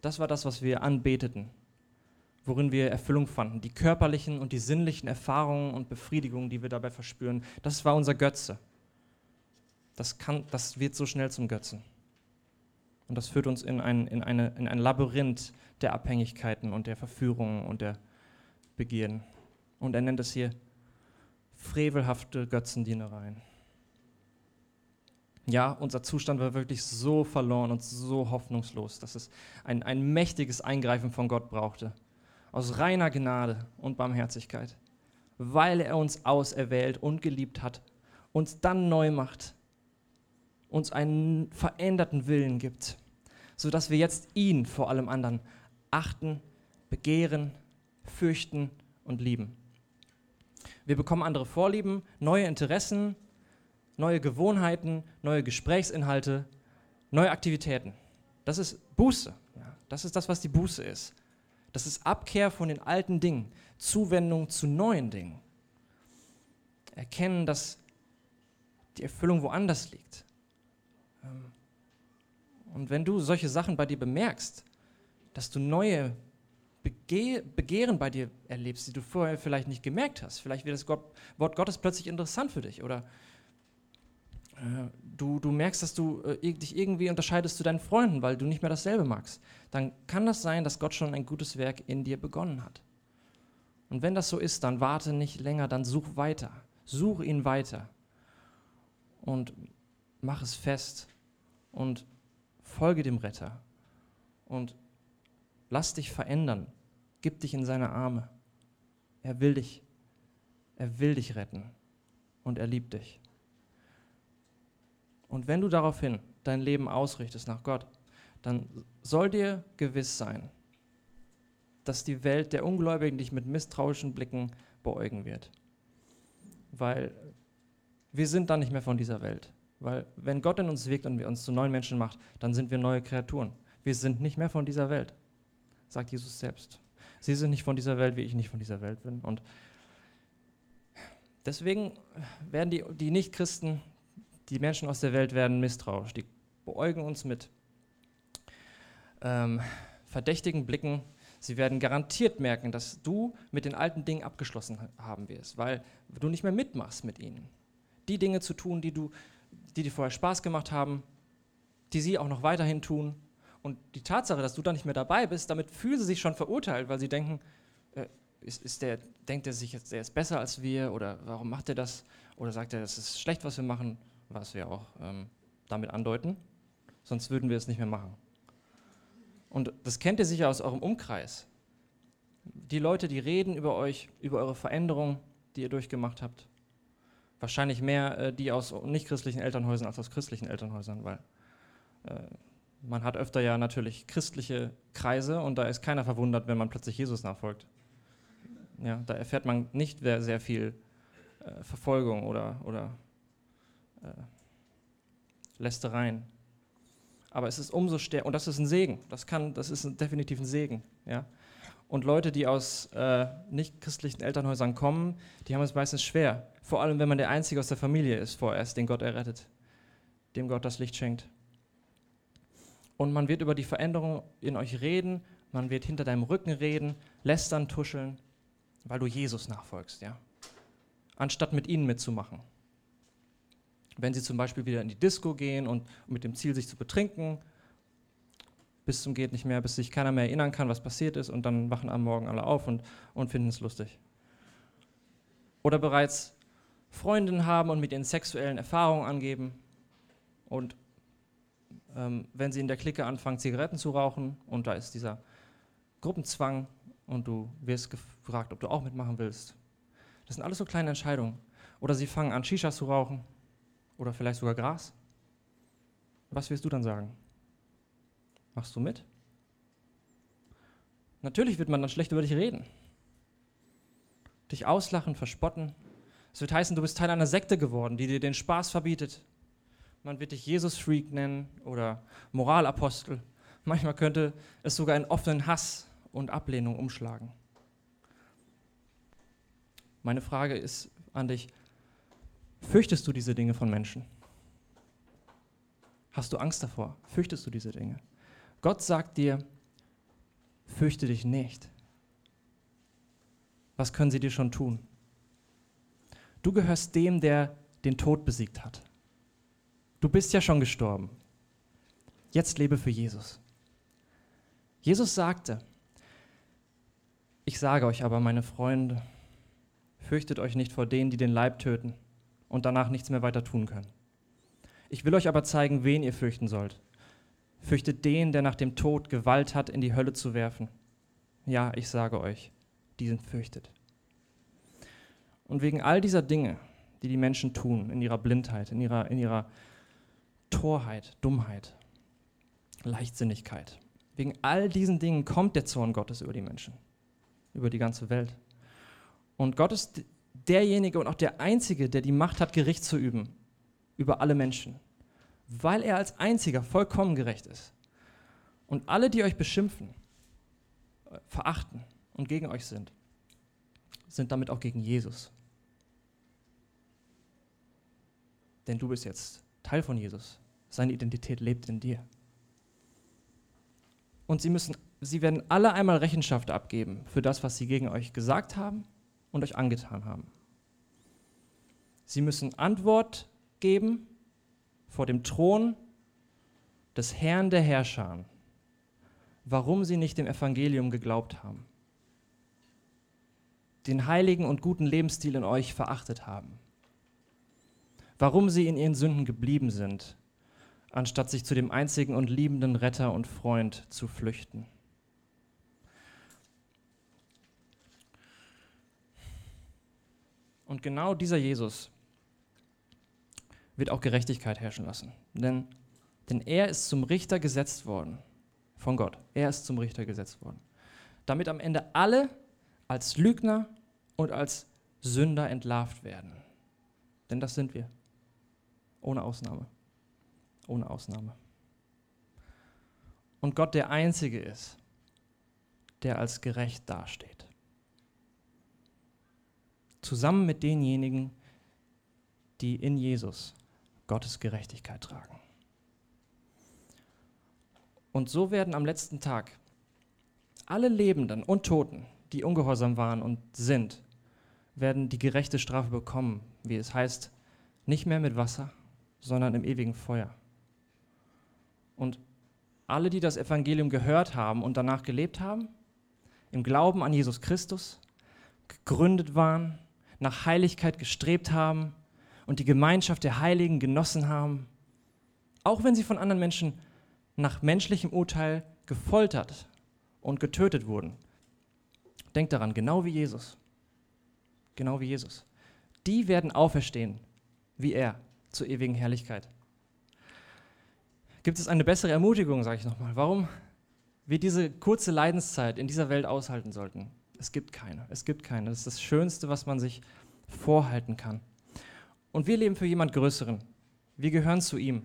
Das war das, was wir anbeteten, worin wir Erfüllung fanden. Die körperlichen und die sinnlichen Erfahrungen und Befriedigungen, die wir dabei verspüren, das war unser Götze. Das, kann, das wird so schnell zum Götzen. Und das führt uns in ein, in, eine, in ein Labyrinth der Abhängigkeiten und der Verführungen und der Begierden. Und er nennt es hier frevelhafte Götzendienereien. Ja, unser Zustand war wirklich so verloren und so hoffnungslos, dass es ein, ein mächtiges Eingreifen von Gott brauchte. Aus reiner Gnade und Barmherzigkeit. Weil er uns auserwählt und geliebt hat, uns dann neu macht, uns einen veränderten Willen gibt, sodass wir jetzt ihn vor allem anderen achten, begehren, fürchten und lieben. Wir bekommen andere Vorlieben, neue Interessen, neue Gewohnheiten, neue Gesprächsinhalte, neue Aktivitäten. Das ist Buße. Ja. Das ist das, was die Buße ist. Das ist Abkehr von den alten Dingen, Zuwendung zu neuen Dingen. Erkennen, dass die Erfüllung woanders liegt. Ähm, und wenn du solche Sachen bei dir bemerkst, dass du neue Bege Begehren bei dir erlebst, die du vorher vielleicht nicht gemerkt hast, vielleicht wird das Gott, Wort Gottes plötzlich interessant für dich oder du, du merkst, dass du äh, dich irgendwie unterscheidest zu deinen Freunden, weil du nicht mehr dasselbe magst, dann kann das sein, dass Gott schon ein gutes Werk in dir begonnen hat. Und wenn das so ist, dann warte nicht länger, dann such weiter. Such ihn weiter. Und mach es fest. Und folge dem Retter. Und lass dich verändern. Gib dich in seine Arme. Er will dich. Er will dich retten. Und er liebt dich. Und wenn du daraufhin dein Leben ausrichtest nach Gott, dann soll dir gewiss sein, dass die Welt der Ungläubigen dich mit misstrauischen Blicken beäugen wird. Weil wir sind dann nicht mehr von dieser Welt. Weil wenn Gott in uns wirkt und uns zu neuen Menschen macht, dann sind wir neue Kreaturen. Wir sind nicht mehr von dieser Welt, sagt Jesus selbst. Sie sind nicht von dieser Welt, wie ich nicht von dieser Welt bin. Und Deswegen werden die, die Nichtchristen, die Menschen aus der Welt werden misstrauisch. Die beäugen uns mit ähm, verdächtigen Blicken. Sie werden garantiert merken, dass du mit den alten Dingen abgeschlossen haben wirst, weil du nicht mehr mitmachst mit ihnen. Die Dinge zu tun, die, du, die dir vorher Spaß gemacht haben, die sie auch noch weiterhin tun. Und die Tatsache, dass du da nicht mehr dabei bist, damit fühlen sie sich schon verurteilt, weil sie denken, äh, ist, ist der, denkt er sich jetzt, der ist besser als wir oder warum macht er das? Oder sagt er, das ist schlecht, was wir machen, was wir auch ähm, damit andeuten. Sonst würden wir es nicht mehr machen. Und das kennt ihr sicher aus eurem Umkreis. Die Leute, die reden über euch, über eure Veränderungen, die ihr durchgemacht habt. Wahrscheinlich mehr äh, die aus nichtchristlichen Elternhäusern als aus christlichen Elternhäusern, weil äh, man hat öfter ja natürlich christliche Kreise und da ist keiner verwundert, wenn man plötzlich Jesus nachfolgt. Ja, da erfährt man nicht sehr, sehr viel äh, Verfolgung oder, oder äh, Lästereien. Aber es ist umso stärker, und das ist ein Segen, das, kann, das ist definitiv ein Segen. Ja? Und Leute, die aus äh, nicht christlichen Elternhäusern kommen, die haben es meistens schwer. Vor allem, wenn man der Einzige aus der Familie ist, vorerst, den Gott errettet, dem Gott das Licht schenkt und man wird über die Veränderung in euch reden, man wird hinter deinem Rücken reden, lästern, tuscheln, weil du Jesus nachfolgst, ja. Anstatt mit ihnen mitzumachen. Wenn sie zum Beispiel wieder in die Disco gehen und mit dem Ziel, sich zu betrinken, bis zum geht nicht mehr, bis sich keiner mehr erinnern kann, was passiert ist, und dann wachen am Morgen alle auf und, und finden es lustig. Oder bereits Freundinnen haben und mit ihren sexuellen Erfahrungen angeben und ähm, wenn sie in der Clique anfangen, Zigaretten zu rauchen und da ist dieser Gruppenzwang und du wirst gefragt, ob du auch mitmachen willst. Das sind alles so kleine Entscheidungen. Oder sie fangen an, Shisha zu rauchen oder vielleicht sogar Gras. Was wirst du dann sagen? Machst du mit? Natürlich wird man dann schlecht über dich reden. Dich auslachen, verspotten. Es wird heißen, du bist Teil einer Sekte geworden, die dir den Spaß verbietet, man wird dich Jesus-Freak nennen oder Moralapostel. Manchmal könnte es sogar in offenen Hass und Ablehnung umschlagen. Meine Frage ist an dich, fürchtest du diese Dinge von Menschen? Hast du Angst davor? Fürchtest du diese Dinge? Gott sagt dir, fürchte dich nicht. Was können sie dir schon tun? Du gehörst dem, der den Tod besiegt hat. Du bist ja schon gestorben. Jetzt lebe für Jesus. Jesus sagte, ich sage euch aber, meine Freunde, fürchtet euch nicht vor denen, die den Leib töten und danach nichts mehr weiter tun können. Ich will euch aber zeigen, wen ihr fürchten sollt. Fürchtet den, der nach dem Tod Gewalt hat, in die Hölle zu werfen. Ja, ich sage euch, diesen fürchtet. Und wegen all dieser Dinge, die die Menschen tun, in ihrer Blindheit, in ihrer, in ihrer Torheit, Dummheit, Leichtsinnigkeit. Wegen all diesen Dingen kommt der Zorn Gottes über die Menschen, über die ganze Welt. Und Gott ist derjenige und auch der Einzige, der die Macht hat, Gericht zu üben über alle Menschen, weil er als Einziger vollkommen gerecht ist. Und alle, die euch beschimpfen, verachten und gegen euch sind, sind damit auch gegen Jesus. Denn du bist jetzt Teil von Jesus. Seine Identität lebt in dir. Und sie, müssen, sie werden alle einmal Rechenschaft abgeben für das, was sie gegen euch gesagt haben und euch angetan haben. Sie müssen Antwort geben vor dem Thron des Herrn der Herrscher, warum sie nicht dem Evangelium geglaubt haben, den heiligen und guten Lebensstil in euch verachtet haben warum sie in ihren Sünden geblieben sind, anstatt sich zu dem einzigen und liebenden Retter und Freund zu flüchten. Und genau dieser Jesus wird auch Gerechtigkeit herrschen lassen. Denn, denn er ist zum Richter gesetzt worden von Gott. Er ist zum Richter gesetzt worden. Damit am Ende alle als Lügner und als Sünder entlarvt werden. Denn das sind wir. Ohne Ausnahme. Ohne Ausnahme. Und Gott der Einzige ist, der als gerecht dasteht. zusammen mit denjenigen, die in Jesus Gottes Gerechtigkeit tragen. Und so werden am letzten Tag alle Lebenden und Toten, die ungehorsam waren und sind, werden die gerechte Strafe bekommen, wie es heißt, nicht mehr mit Wasser, sondern im ewigen Feuer. Und alle, die das Evangelium gehört haben und danach gelebt haben, im Glauben an Jesus Christus, gegründet waren, nach Heiligkeit gestrebt haben und die Gemeinschaft der Heiligen genossen haben, auch wenn sie von anderen Menschen nach menschlichem Urteil gefoltert und getötet wurden. Denkt daran, genau wie Jesus. Genau wie Jesus. Die werden auferstehen, wie er, zur ewigen Herrlichkeit. Gibt es eine bessere Ermutigung, sage ich nochmal, warum wir diese kurze Leidenszeit in dieser Welt aushalten sollten? Es gibt keine. Es gibt keine. Das ist das Schönste, was man sich vorhalten kann. Und wir leben für jemand Größeren. Wir gehören zu ihm.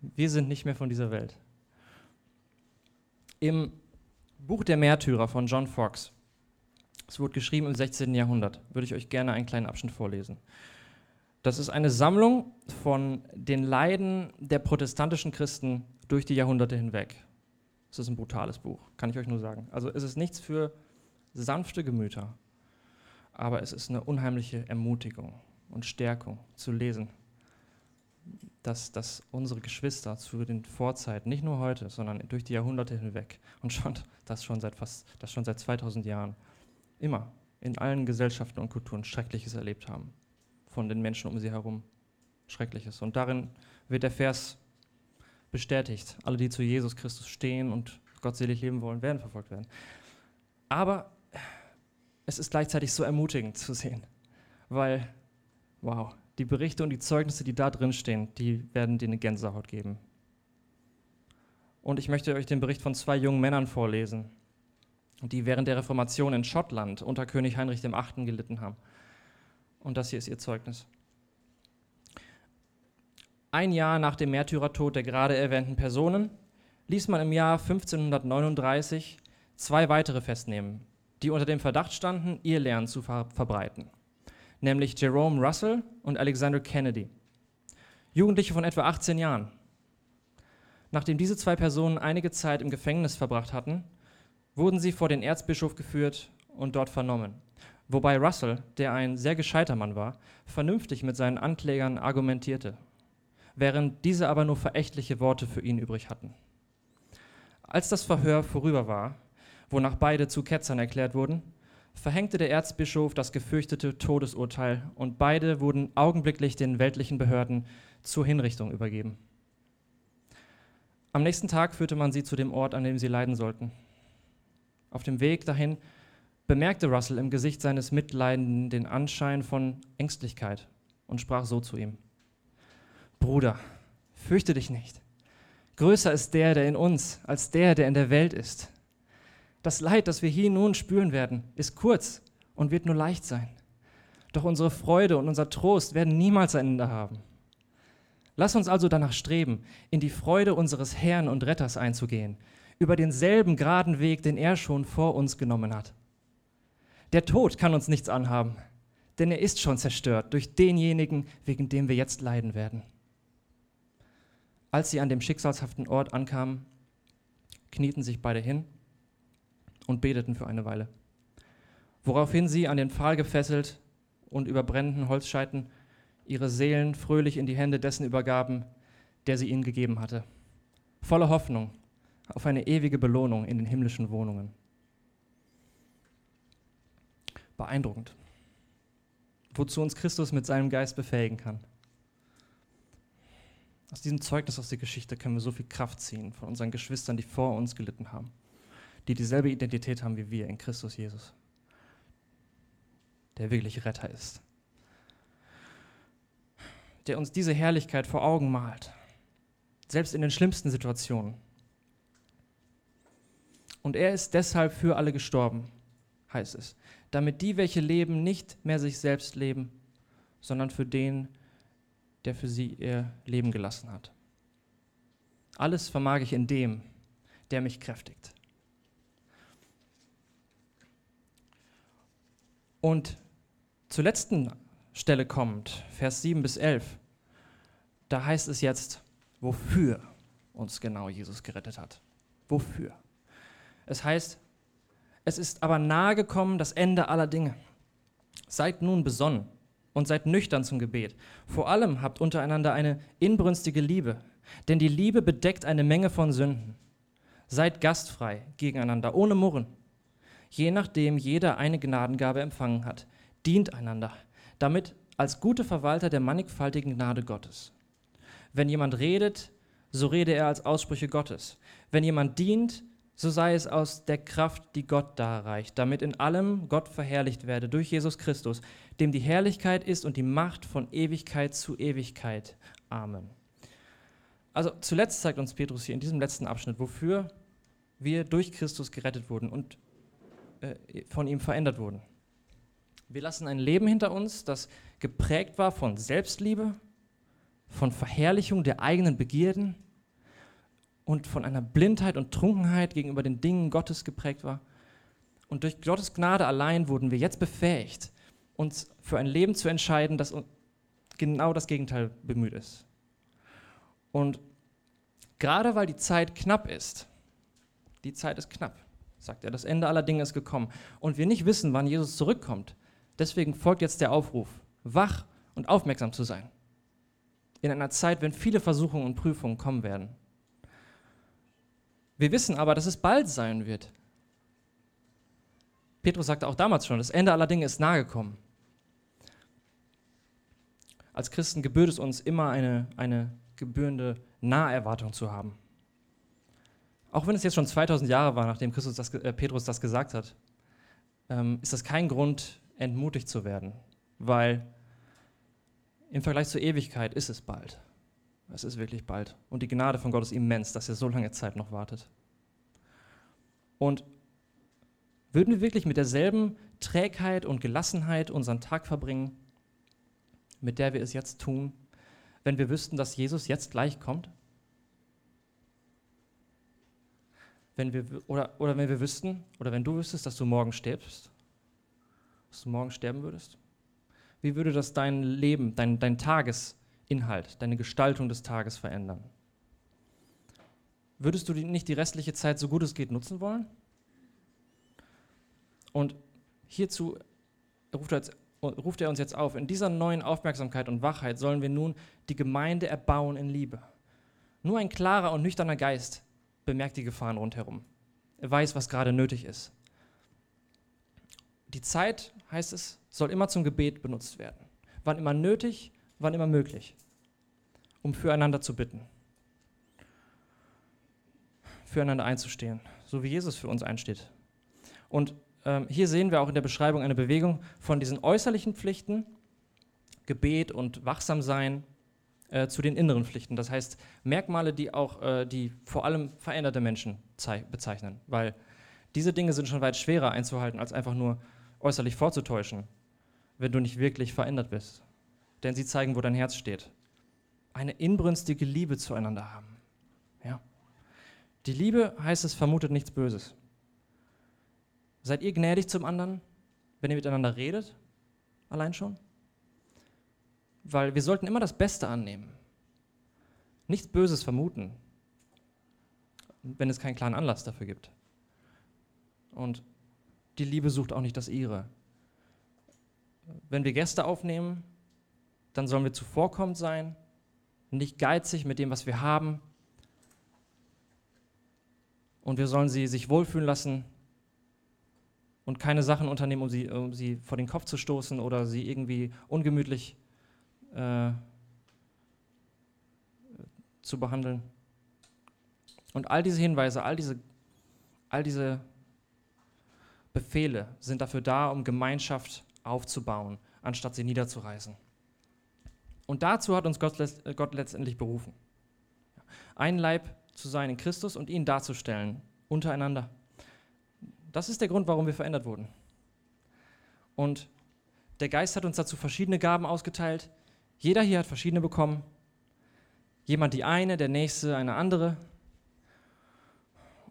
Wir sind nicht mehr von dieser Welt. Im Buch der Märtyrer von John Fox, es wurde geschrieben im 16. Jahrhundert, würde ich euch gerne einen kleinen Abschnitt vorlesen. Das ist eine Sammlung von den Leiden der protestantischen Christen durch die Jahrhunderte hinweg. Es ist ein brutales Buch, kann ich euch nur sagen. Also es ist nichts für sanfte Gemüter, aber es ist eine unheimliche Ermutigung und Stärkung zu lesen, dass, dass unsere Geschwister zu den Vorzeiten, nicht nur heute, sondern durch die Jahrhunderte hinweg [laughs] und schon, das, schon seit fast, das schon seit 2000 Jahren, immer in allen Gesellschaften und Kulturen Schreckliches erlebt haben von den Menschen um sie herum. Schreckliches. Und darin wird der Vers bestätigt. Alle, die zu Jesus Christus stehen und gottselig leben wollen, werden verfolgt werden. Aber es ist gleichzeitig so ermutigend zu sehen, weil, wow, die Berichte und die Zeugnisse, die da drin stehen, die werden dir eine Gänsehaut geben. Und ich möchte euch den Bericht von zwei jungen Männern vorlesen, die während der Reformation in Schottland unter König Heinrich VIII. gelitten haben. Und das hier ist ihr Zeugnis. Ein Jahr nach dem Märtyrertod der gerade erwähnten Personen ließ man im Jahr 1539 zwei weitere festnehmen, die unter dem Verdacht standen, ihr Lernen zu ver verbreiten, nämlich Jerome Russell und Alexander Kennedy, Jugendliche von etwa 18 Jahren. Nachdem diese zwei Personen einige Zeit im Gefängnis verbracht hatten, wurden sie vor den Erzbischof geführt und dort vernommen wobei Russell, der ein sehr gescheiter Mann war, vernünftig mit seinen Anklägern argumentierte, während diese aber nur verächtliche Worte für ihn übrig hatten. Als das Verhör vorüber war, wonach beide zu Ketzern erklärt wurden, verhängte der Erzbischof das gefürchtete Todesurteil und beide wurden augenblicklich den weltlichen Behörden zur Hinrichtung übergeben. Am nächsten Tag führte man sie zu dem Ort, an dem sie leiden sollten. Auf dem Weg dahin bemerkte Russell im Gesicht seines Mitleidenden den Anschein von Ängstlichkeit und sprach so zu ihm. Bruder, fürchte dich nicht. Größer ist der, der in uns, als der, der in der Welt ist. Das Leid, das wir hier nun spüren werden, ist kurz und wird nur leicht sein. Doch unsere Freude und unser Trost werden niemals ein Ende haben. Lass uns also danach streben, in die Freude unseres Herrn und Retters einzugehen, über denselben geraden Weg, den er schon vor uns genommen hat. Der Tod kann uns nichts anhaben, denn er ist schon zerstört durch denjenigen, wegen dem wir jetzt leiden werden. Als sie an dem schicksalshaften Ort ankamen, knieten sich beide hin und beteten für eine Weile, woraufhin sie an den Pfahl gefesselt und über brennenden Holzscheiten ihre Seelen fröhlich in die Hände dessen übergaben, der sie ihnen gegeben hatte, voller Hoffnung auf eine ewige Belohnung in den himmlischen Wohnungen beeindruckend. Wozu uns Christus mit seinem Geist befähigen kann. Aus diesem Zeugnis aus der Geschichte können wir so viel Kraft ziehen von unseren Geschwistern, die vor uns gelitten haben, die dieselbe Identität haben wie wir in Christus Jesus, der wirklich Retter ist, der uns diese Herrlichkeit vor Augen malt, selbst in den schlimmsten Situationen. Und er ist deshalb für alle gestorben, heißt es, damit die, welche leben, nicht mehr sich selbst leben, sondern für den, der für sie ihr Leben gelassen hat. Alles vermag ich in dem, der mich kräftigt. Und zur letzten Stelle kommt, Vers 7 bis 11, da heißt es jetzt, wofür uns genau Jesus gerettet hat. Wofür? Es heißt, es ist aber nahe gekommen das Ende aller Dinge. Seid nun besonnen und seid nüchtern zum Gebet. Vor allem habt untereinander eine inbrünstige Liebe, denn die Liebe bedeckt eine Menge von Sünden. Seid gastfrei gegeneinander, ohne Murren. Je nachdem jeder eine Gnadengabe empfangen hat, dient einander, damit als gute Verwalter der mannigfaltigen Gnade Gottes. Wenn jemand redet, so rede er als Aussprüche Gottes. Wenn jemand dient, so sei es aus der Kraft, die Gott darreicht, damit in allem Gott verherrlicht werde durch Jesus Christus, dem die Herrlichkeit ist und die Macht von Ewigkeit zu Ewigkeit. Amen. Also zuletzt zeigt uns Petrus hier in diesem letzten Abschnitt, wofür wir durch Christus gerettet wurden und äh, von ihm verändert wurden. Wir lassen ein Leben hinter uns, das geprägt war von Selbstliebe, von Verherrlichung der eigenen Begierden, und von einer Blindheit und Trunkenheit gegenüber den Dingen Gottes geprägt war. Und durch Gottes Gnade allein wurden wir jetzt befähigt, uns für ein Leben zu entscheiden, das genau das Gegenteil bemüht ist. Und gerade weil die Zeit knapp ist, die Zeit ist knapp, sagt er, das Ende aller Dinge ist gekommen und wir nicht wissen, wann Jesus zurückkommt, deswegen folgt jetzt der Aufruf, wach und aufmerksam zu sein. In einer Zeit, wenn viele Versuchungen und Prüfungen kommen werden. Wir wissen aber, dass es bald sein wird. Petrus sagte auch damals schon, das Ende aller Dinge ist nahe gekommen. Als Christen gebührt es uns immer eine, eine gebührende Naherwartung zu haben. Auch wenn es jetzt schon 2000 Jahre war, nachdem Christus das, äh, Petrus das gesagt hat, ähm, ist das kein Grund, entmutigt zu werden, weil im Vergleich zur Ewigkeit ist es bald. Es ist wirklich bald. Und die Gnade von Gott ist immens, dass er so lange Zeit noch wartet. Und würden wir wirklich mit derselben Trägheit und Gelassenheit unseren Tag verbringen, mit der wir es jetzt tun, wenn wir wüssten, dass Jesus jetzt gleich kommt? Wenn wir, oder, oder wenn wir wüssten, oder wenn du wüsstest, dass du morgen stirbst, dass du morgen sterben würdest? Wie würde das dein Leben, dein, dein Tages, Inhalt, deine Gestaltung des Tages verändern. Würdest du nicht die restliche Zeit so gut es geht nutzen wollen? Und hierzu ruft er, ruft er uns jetzt auf, in dieser neuen Aufmerksamkeit und Wachheit sollen wir nun die Gemeinde erbauen in Liebe. Nur ein klarer und nüchterner Geist bemerkt die Gefahren rundherum. Er weiß, was gerade nötig ist. Die Zeit, heißt es, soll immer zum Gebet benutzt werden. Wann immer nötig, wann immer möglich, um füreinander zu bitten, füreinander einzustehen, so wie Jesus für uns einsteht. Und ähm, hier sehen wir auch in der Beschreibung eine Bewegung von diesen äußerlichen Pflichten, Gebet und Wachsamsein, äh, zu den inneren Pflichten. Das heißt, Merkmale, die auch äh, die vor allem veränderte Menschen bezeichnen, weil diese Dinge sind schon weit schwerer einzuhalten, als einfach nur äußerlich vorzutäuschen, wenn du nicht wirklich verändert bist denn sie zeigen, wo dein Herz steht. Eine inbrünstige Liebe zueinander haben. Ja. Die Liebe heißt es, vermutet nichts Böses. Seid ihr gnädig zum anderen, wenn ihr miteinander redet? Allein schon? Weil wir sollten immer das Beste annehmen. Nichts Böses vermuten, wenn es keinen klaren Anlass dafür gibt. Und die Liebe sucht auch nicht das ihre. Wenn wir Gäste aufnehmen, dann sollen wir zuvorkommend sein, nicht geizig mit dem, was wir haben. Und wir sollen sie sich wohlfühlen lassen und keine Sachen unternehmen, um sie, um sie vor den Kopf zu stoßen oder sie irgendwie ungemütlich äh, zu behandeln. Und all diese Hinweise, all diese, all diese Befehle sind dafür da, um Gemeinschaft aufzubauen, anstatt sie niederzureißen. Und dazu hat uns Gott, äh, Gott letztendlich berufen. Ein Leib zu sein in Christus und ihn darzustellen, untereinander. Das ist der Grund, warum wir verändert wurden. Und der Geist hat uns dazu verschiedene Gaben ausgeteilt. Jeder hier hat verschiedene bekommen. Jemand die eine, der nächste eine andere,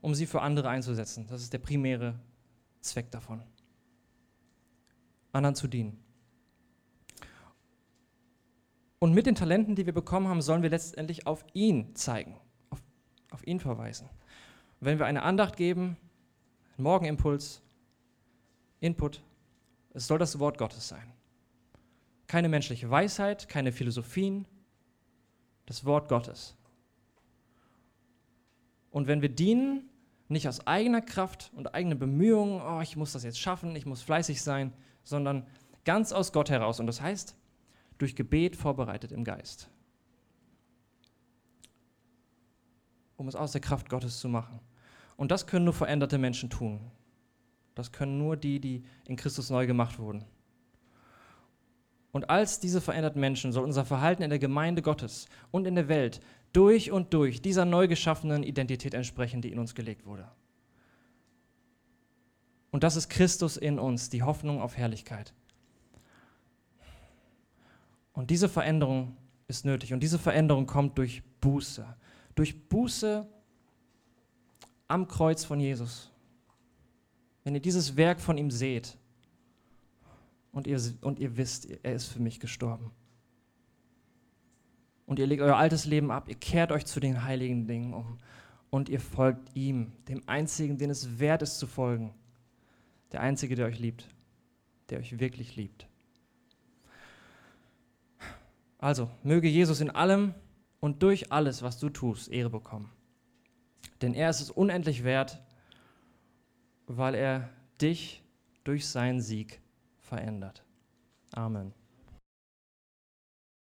um sie für andere einzusetzen. Das ist der primäre Zweck davon. Anderen zu dienen. Und mit den Talenten, die wir bekommen haben, sollen wir letztendlich auf ihn zeigen, auf, auf ihn verweisen. wenn wir eine Andacht geben, einen Morgenimpuls, Input, es soll das Wort Gottes sein. Keine menschliche Weisheit, keine Philosophien, das Wort Gottes. Und wenn wir dienen, nicht aus eigener Kraft und eigenen Bemühungen, oh, ich muss das jetzt schaffen, ich muss fleißig sein, sondern ganz aus Gott heraus. Und das heißt, durch Gebet vorbereitet im Geist. Um es aus der Kraft Gottes zu machen. Und das können nur veränderte Menschen tun. Das können nur die, die in Christus neu gemacht wurden. Und als diese veränderten Menschen soll unser Verhalten in der Gemeinde Gottes und in der Welt durch und durch dieser neu geschaffenen Identität entsprechen, die in uns gelegt wurde. Und das ist Christus in uns, die Hoffnung auf Herrlichkeit. Und diese Veränderung ist nötig. Und diese Veränderung kommt durch Buße. Durch Buße am Kreuz von Jesus. Wenn ihr dieses Werk von ihm seht und ihr, und ihr wisst, er ist für mich gestorben. Und ihr legt euer altes Leben ab, ihr kehrt euch zu den heiligen Dingen um und ihr folgt ihm, dem einzigen, den es wert ist zu folgen. Der einzige, der euch liebt, der euch wirklich liebt. Also, möge Jesus in allem und durch alles, was du tust, Ehre bekommen. Denn er ist es unendlich wert, weil er dich durch seinen Sieg verändert. Amen.